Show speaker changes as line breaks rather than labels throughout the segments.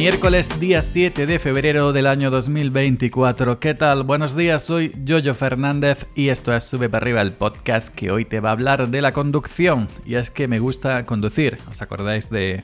Miércoles día 7 de febrero del año 2024. ¿Qué tal? Buenos días, soy Jojo Fernández y esto es Sube para arriba el podcast que hoy te va a hablar de la conducción. Y es que me gusta conducir. ¿Os acordáis de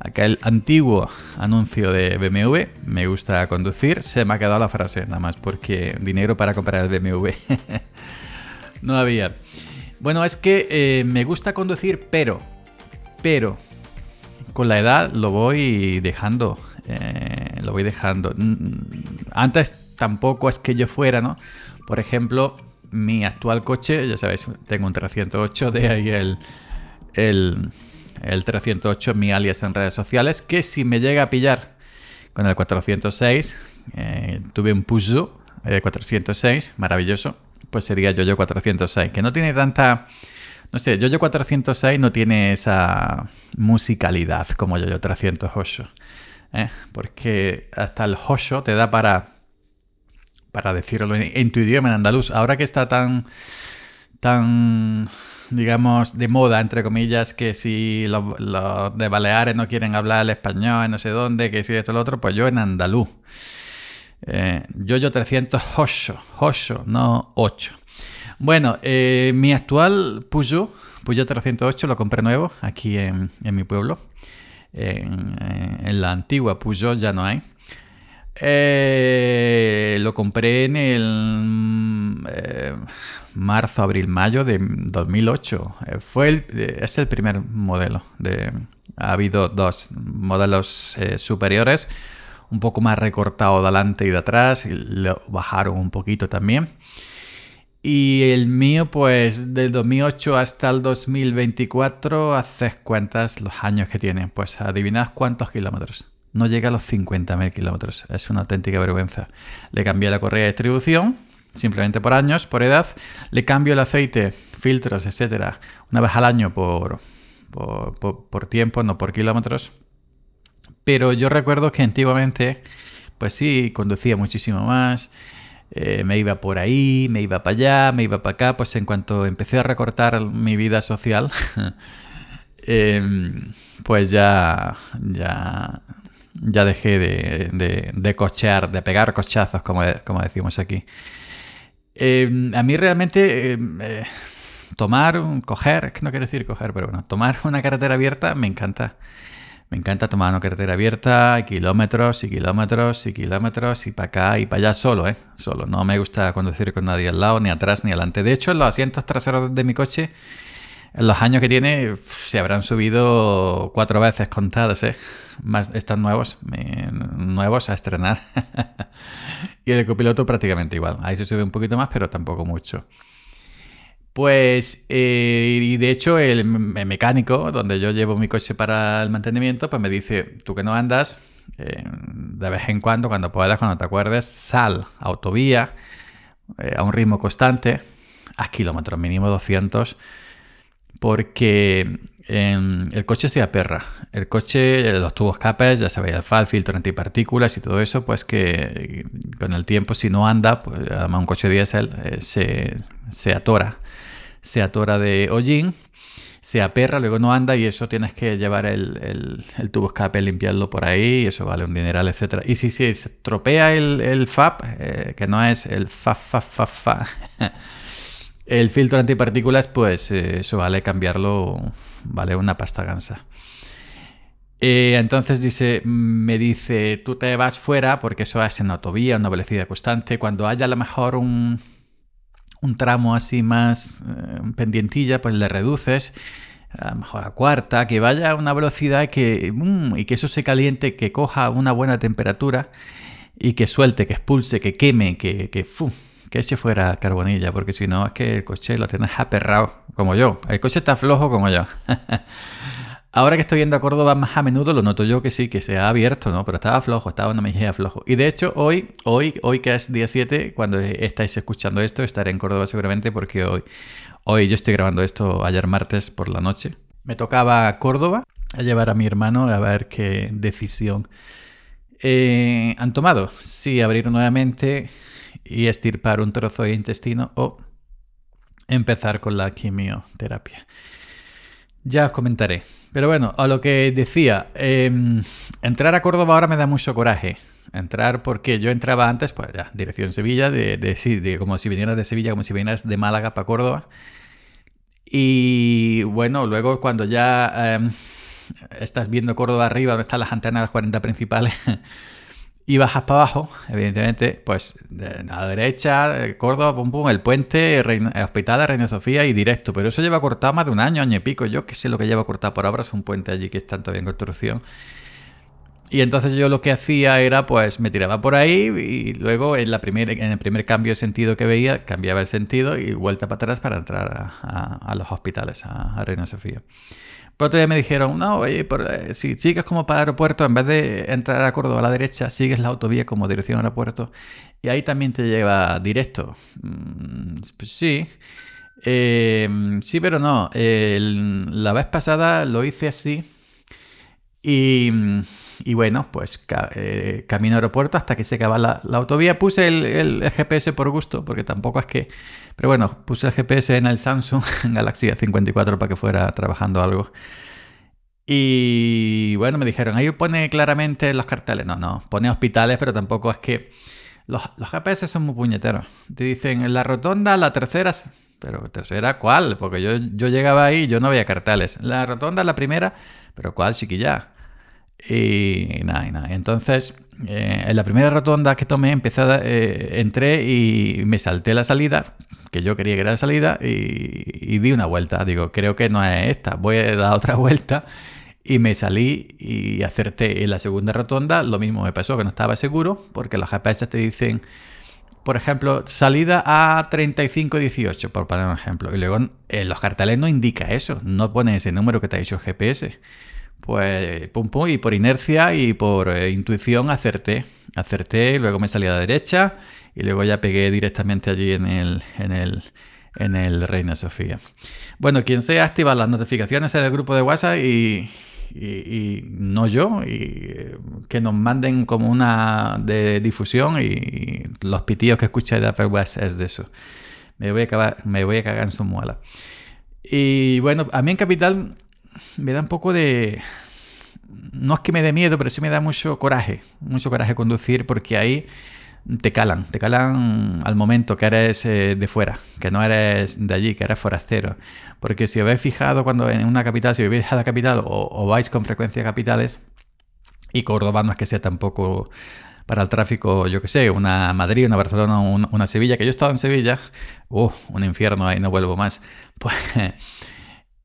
aquel antiguo anuncio de BMW? Me gusta conducir. Se me ha quedado la frase, nada más porque dinero para comprar el BMW. no había. Bueno, es que eh, me gusta conducir, pero, pero, con la edad lo voy dejando. Eh, lo voy dejando. Antes tampoco es que yo fuera, ¿no? Por ejemplo, mi actual coche, ya sabéis, tengo un 308, de ahí el, el, el 308, mi alias en redes sociales, que si me llega a pillar con el 406, eh, tuve un Peugeot de 406, maravilloso, pues sería Yoyo 406, que no tiene tanta no sé, Yo-Yo 406 no tiene esa musicalidad como Yo-Yo 308. ¿eh? Porque hasta el Hosho te da para, para decirlo en, tu idioma, en andaluz. Ahora que está tan, tan, digamos, de moda, entre comillas, que si los, de Baleares no quieren hablar el español, no sé dónde, que si esto lo otro, pues yo en andaluz. Eh, Yo-Yo 308, Hosho, no 8. Bueno, eh, mi actual Peugeot, Peugeot 308, lo compré nuevo aquí en, mi pueblo. En, la antigua Peugeot ya no hay. Eh, lo compré en el eh, marzo, abril, mayo de 2008. fue es el primer modelo. De, ha habido dos modelos superiores, un poco más recortado de adelante y de atrás, y lo bajaron un poquito también. Y el mío, pues del 2008 hasta el 2024, haces cuentas los años que tiene. Pues adivinad cuántos kilómetros. No llega a los 50.000 kilómetros. Es una auténtica vergüenza. Le cambié la correa de distribución, simplemente por años, por edad. Le cambio el aceite, filtros, etcétera, una vez al año por, por, por tiempo, no por kilómetros. Pero yo recuerdo que antiguamente, pues sí, conducía muchísimo más. Eh, me iba por ahí, me iba para allá, me iba para acá, pues en cuanto empecé a recortar mi vida social, em, pues ya, ya, ya dejé de, de, cochear, de pegar cochazos, como, como decimos aquí. Em, a mí realmente em, eh, tomar, coger, que no quiero decir coger, pero bueno, tomar una carretera abierta me encanta. Me encanta tomar una carretera abierta, kilómetros y kilómetros y kilómetros y para acá y para allá solo, ¿eh? Solo. No me gusta conducir con nadie al lado, ni atrás ni adelante. De hecho, los asientos traseros de mi coche, en los años que tiene, se habrán subido cuatro veces contados, ¿eh? Más, están nuevos, nuevos a estrenar. y el copiloto prácticamente igual. Ahí se sube un poquito más, pero tampoco mucho. Pues, eh, y de hecho, el, mecánico, donde yo llevo mi coche para el mantenimiento, pues me dice, tú que no andas, eh, de vez en cuando, cuando puedas, cuando te acuerdes, sal autovía eh, a un ritmo constante, a kilómetros, mínimo 200, porque em, el coche se aperra. El coche, los tubos escapes, ya sabéis, el FAL, filtro antipartículas y todo eso, pues que con el tiempo, si no anda, pues además un coche diésel se, se atora se atora de hollín, se aperra, luego no anda y eso tienes que llevar el, tubo escape, limpiarlo por ahí, y eso vale un dineral, etc. Y si, se tropea el, el FAP, eh, que no es el FA, FA, FA, FA, el filtro antipartículas, pues eh, eso vale cambiarlo, vale una pasta gansa. Eh, entonces dice, me dice, tú te vas fuera porque eso es en autovía, una velocidad constante. Cuando haya a lo mejor un, un tramo así más eh, pendientilla, pues le reduces a lo mejor a cuarta, que vaya a una velocidad que, mm, y que eso se caliente, que coja una buena temperatura y que suelte, que expulse, que queme, que, que, que eche fuera carbonilla, porque si no es que el coche lo tienes aperrado, como yo. El coche está flojo como yo. Ahora que estoy yendo a Córdoba más a menudo, lo noto yo que sí, que se ha abierto, ¿no? Pero estaba flojo, estaba una mejilla flojo. Y de hecho, hoy, hoy, hoy que es día 7, cuando estáis escuchando esto, estaré en Córdoba seguramente porque hoy, hoy yo estoy grabando esto ayer martes por la noche. Me tocaba Córdoba a llevar a mi hermano a ver qué decisión eh, han tomado. Si abrir nuevamente y estirpar un trozo de intestino o empezar con la quimioterapia. Ya os comentaré Pero bueno, a lo que decía, em, entrar a Córdoba ahora me da mucho coraje. Entrar porque yo entraba antes, pues ya, dirección Sevilla, sí, como si vinieras de Sevilla, como si vinieras de Málaga para Córdoba. Y bueno, luego cuando ya em, estás viendo Córdoba arriba, donde están las antenas de las 40 principales, y bajas para abajo, evidentemente, pues a la derecha, Córdoba, pum pum, el puente, Hospital de Reina Sofía y directo. Pero eso lleva cortado más de un año, año y pico. Yo que sé lo que lleva cortado por ahora, es un puente allí que está todavía en construcción. Y entonces yo lo que hacía era, pues me tiraba por ahí y luego en, la primer, en el primer cambio de sentido que veía, cambiaba el sentido y vuelta para atrás para entrar a, los hospitales, a Reina Sofía. Pero otro día me dijeron, no, oye, eh, si sigues como para aeropuerto, en vez de entrar a Córdoba a la derecha, sigues la autovía como dirección al aeropuerto y ahí también te lleva directo. Mm, pues sí. Em, sí, pero no. la vez pasada lo hice así y, bueno, pues eh, camino aeropuerto hasta que se acaba la, autovía. Puse el, GPS por gusto, porque tampoco es que pero bueno, puse el GPS en el Samsung Galaxy A54 para que fuera trabajando algo. Y bueno, me dijeron, ahí pone claramente los carteles. No, no, pone hospitales, pero tampoco es que... Los, GPS son muy puñeteros. Te dicen, en la rotonda, la tercera... Pero tercera, ¿cuál? Porque yo, yo llegaba ahí y yo no veía carteles. La rotonda, la primera, pero ¿cuál, chiquilla? Y nada, y nada. Entonces, eh, en la primera rotonda que tomé, empecé, eh, entré y me salté la salida que yo quería que era la salida y, di una vuelta. Digo, creo que no es esta, voy a dar otra vuelta y me salí y acerté en la segunda rotonda. Lo mismo me pasó, que no estaba seguro, porque los GPS te dicen, por ejemplo, salida a 3518, por poner un ejemplo. Y luego en los carteles no indica eso, no pone ese número que te ha dicho el GPS. Pues pum pum, y por inercia y por eh, intuición acerté. Acerté, luego me salí a la derecha y luego ya pegué directamente allí en el, en el, en el Reina Sofía. Bueno, quien sea, activa las notificaciones en el grupo de WhatsApp y, no yo, y que nos manden como una de difusión y los pitillos que escucháis de Apple Watch es de eso. Me voy a, acabar, me voy a cagar en su muela. Y bueno, a mí en Capital me da un poco de... No es que me dé miedo, pero sí me da mucho coraje, mucho coraje conducir porque ahí te calan, te calan al momento que eres eh, de fuera, que no eres de allí, que eres forastero. Porque si habéis fijado cuando en una capital, si vivís a la capital o, vais con frecuencia a capitales, y Córdoba no es que sea tampoco para el tráfico, yo que sé, una Madrid, una Barcelona, una Sevilla, que yo he estado en Sevilla, uh, un infierno ahí, no vuelvo más. Pues,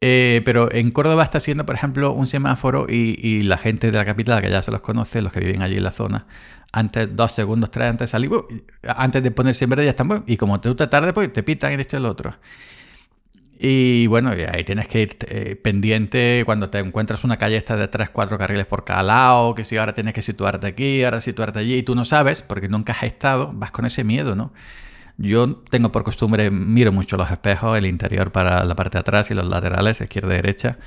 eh, pero en Córdoba está siendo, por ejemplo, un semáforo y, y, la gente de la capital, que ya se los conoce, los que viven allí en la zona, antes, dos segundos, tres antes de salir, antes de ponerse en verde ya están, y como te tardes, pues te pitan y esto y el otro. Y bueno, ahí tienes que ir eh, pendiente cuando te encuentras una calle esta de 3, 4 carriles por cada lado, que si ahora tienes que situarte aquí, ahora situarte allí, y tú no sabes, porque nunca has estado, vas con ese miedo, ¿no? Yo tengo por costumbre, miro mucho los espejos, el interior para la parte de atrás y los laterales, izquierda y derecha,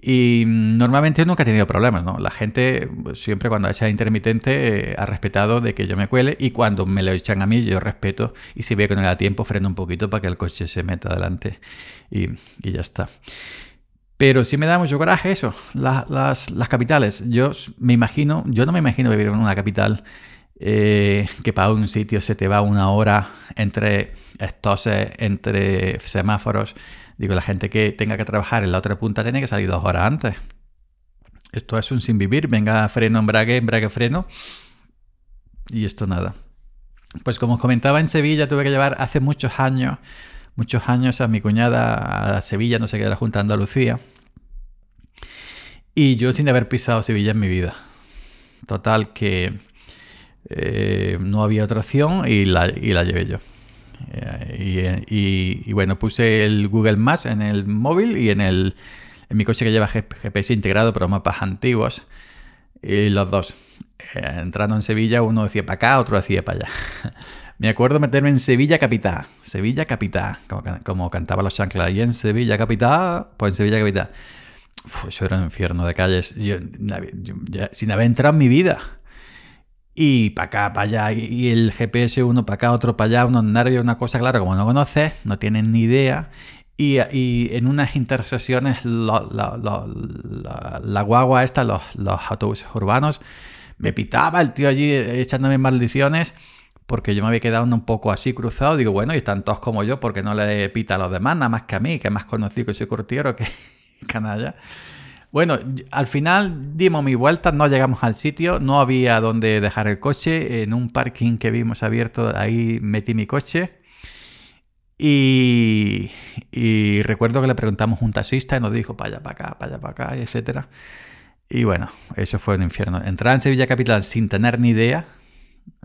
y normalmente nunca he tenido problemas, ¿no? La gente siempre cuando echa intermitente eh, ha respetado de que yo me cuele y cuando me lo echan a mí yo respeto y si veo que no le da tiempo freno un poquito para que el coche se meta adelante y, ya está. Pero sí me da mucho coraje eso, las, capitales. Yo me imagino, yo no me imagino vivir en una capital eh, que para un sitio se te va una hora entre estos, entre semáforos Digo, la gente que tenga que trabajar en la otra punta tiene que salir dos horas antes. Esto es un sin vivir. Venga, freno, embrague, embrague, freno. Y esto nada. Pues como os comentaba, en Sevilla tuve que llevar hace muchos años, muchos años a mi cuñada a Sevilla, no sé qué, de la Junta de Andalucía. Y yo sin haber pisado Sevilla en mi vida. Total que eh, no había otra opción y la, y la llevé yo. Eh, y, bueno, puse el Google Maps en el móvil y en, el, en mi coche que lleva GPS integrado, pero mapas antiguos. Y los dos. Eh, entrando en Sevilla, uno decía para acá, otro decía para allá. Me acuerdo meterme en Sevilla Capital. Sevilla Capital, como, cantaba los chanclas. Y en Sevilla Capital, pues en Sevilla Capital. eso era un infierno de calles. sin haber entrado en mi vida y para acá, para allá, y el GPS uno para acá, otro para allá, unos nervios, una cosa, claro, como no conoces, no tienes ni idea, Y, en unas intersesiones la, guagua esta, los, los autobuses urbanos, me pitaba el tío allí echándome maldiciones porque yo me había quedado un poco así cruzado. Digo, bueno, y están todos como yo, porque no le pita a los demás, nada más que a mí, que es más conocido que soy curtiero que canalla. Bueno, al final dimos mi vuelta, no llegamos al sitio, no había donde dejar el coche. En un parking que vimos abierto, ahí metí mi coche. Y, recuerdo que le preguntamos a un taxista y nos dijo para allá, para acá, para allá, para acá, etc. Y bueno, eso fue un infierno. Entrar en Sevilla Capital sin tener ni idea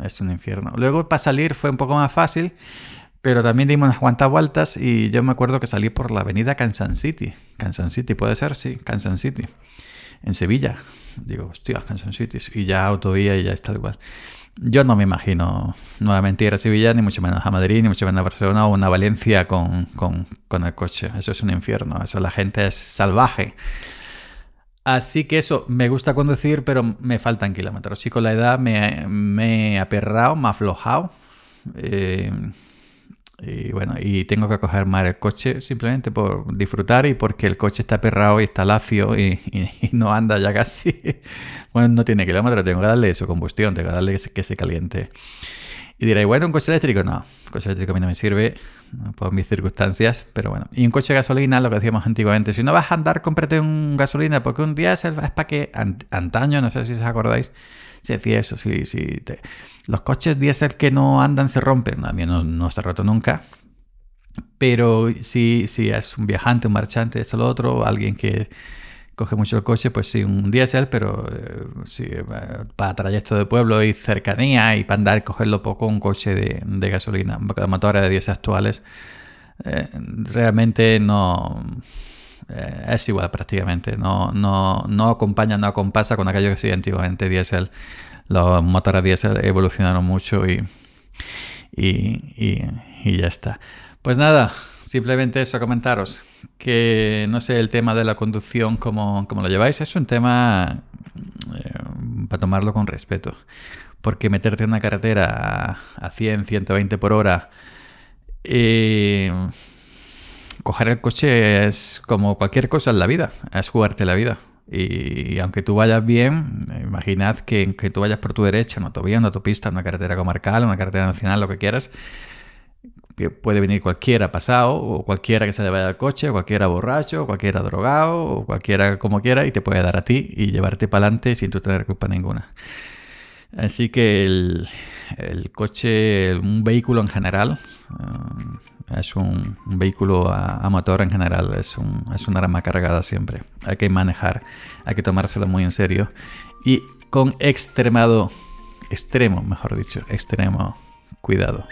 es un infierno. Luego para salir fue un poco más fácil pero también dimos unas cuantas vueltas y yo me acuerdo que salí por la avenida Kansas City. Kansas City, puede ser, sí, Kansas City. En Sevilla. Digo, hostia, Kansas City. Y ya autovía y ya está igual. Yo no me imagino nuevamente ir a Sevilla, ni mucho menos a Madrid, ni mucho menos a Barcelona o una Valencia con, con, el coche. Eso es un infierno. Eso la gente es salvaje. Así que eso, me gusta conducir, pero me faltan kilómetros. Y con la edad me, me he aperrado, me ha aflojado. Eh, y bueno, y tengo que coger más el coche simplemente por disfrutar y porque el coche está perrado y está lacio y, no anda ya casi. Bueno, no tiene kilómetros, tengo que darle su combustión, tengo que darle que se, caliente. Y diréis, bueno, un coche eléctrico, no, un coche eléctrico a mí no me sirve por mis circunstancias, pero bueno. Y un coche de gasolina, lo que decíamos antiguamente, si no vas a andar, cómprate un gasolina, porque un día es para que antaño, no sé si os acordáis, se decía eso, sí, sí. Los coches diésel que no andan se rompen. A mí no, no se ha roto nunca. Pero si, si es un viajante, un marchante, esto lo otro, alguien que coge mucho el coche, pues sí, un diésel, pero eh, sí, eh, para trayecto de pueblo y cercanía y para andar, cogerlo poco, un coche de, de gasolina. Motores de diésel actuales eh, realmente no eh, es igual prácticamente. No, no, no acompaña, no acompasa con aquello que sí antiguamente diésel. Los motores diésel evolucionaron mucho y, y, y, ya está. Pues nada, simplemente eso, comentaros que no sé el tema de la conducción, como, lo lleváis, es un tema eh, para tomarlo con respeto. Porque meterte en una carretera a, a 100, 120 por hora eh, coger el coche es como cualquier cosa en la vida, es jugarte la vida. Y, aunque tú vayas bien, imaginad que, tú vayas por tu derecha, en autovía, en autopista, una carretera comarcal, una carretera nacional, lo que quieras, que puede venir cualquiera pasado, o cualquiera que se le vaya al coche, cualquiera borracho, cualquiera drogado, o cualquiera como quiera, y te puede dar a ti y llevarte para adelante sin tú tener culpa ninguna. Así que el, coche, un vehículo en general, eh, es un, vehículo a, motor en general, es, un, es una arma cargada siempre. Hay que manejar, hay que tomárselo muy en serio y con extremado, extremo, mejor dicho, extremo cuidado.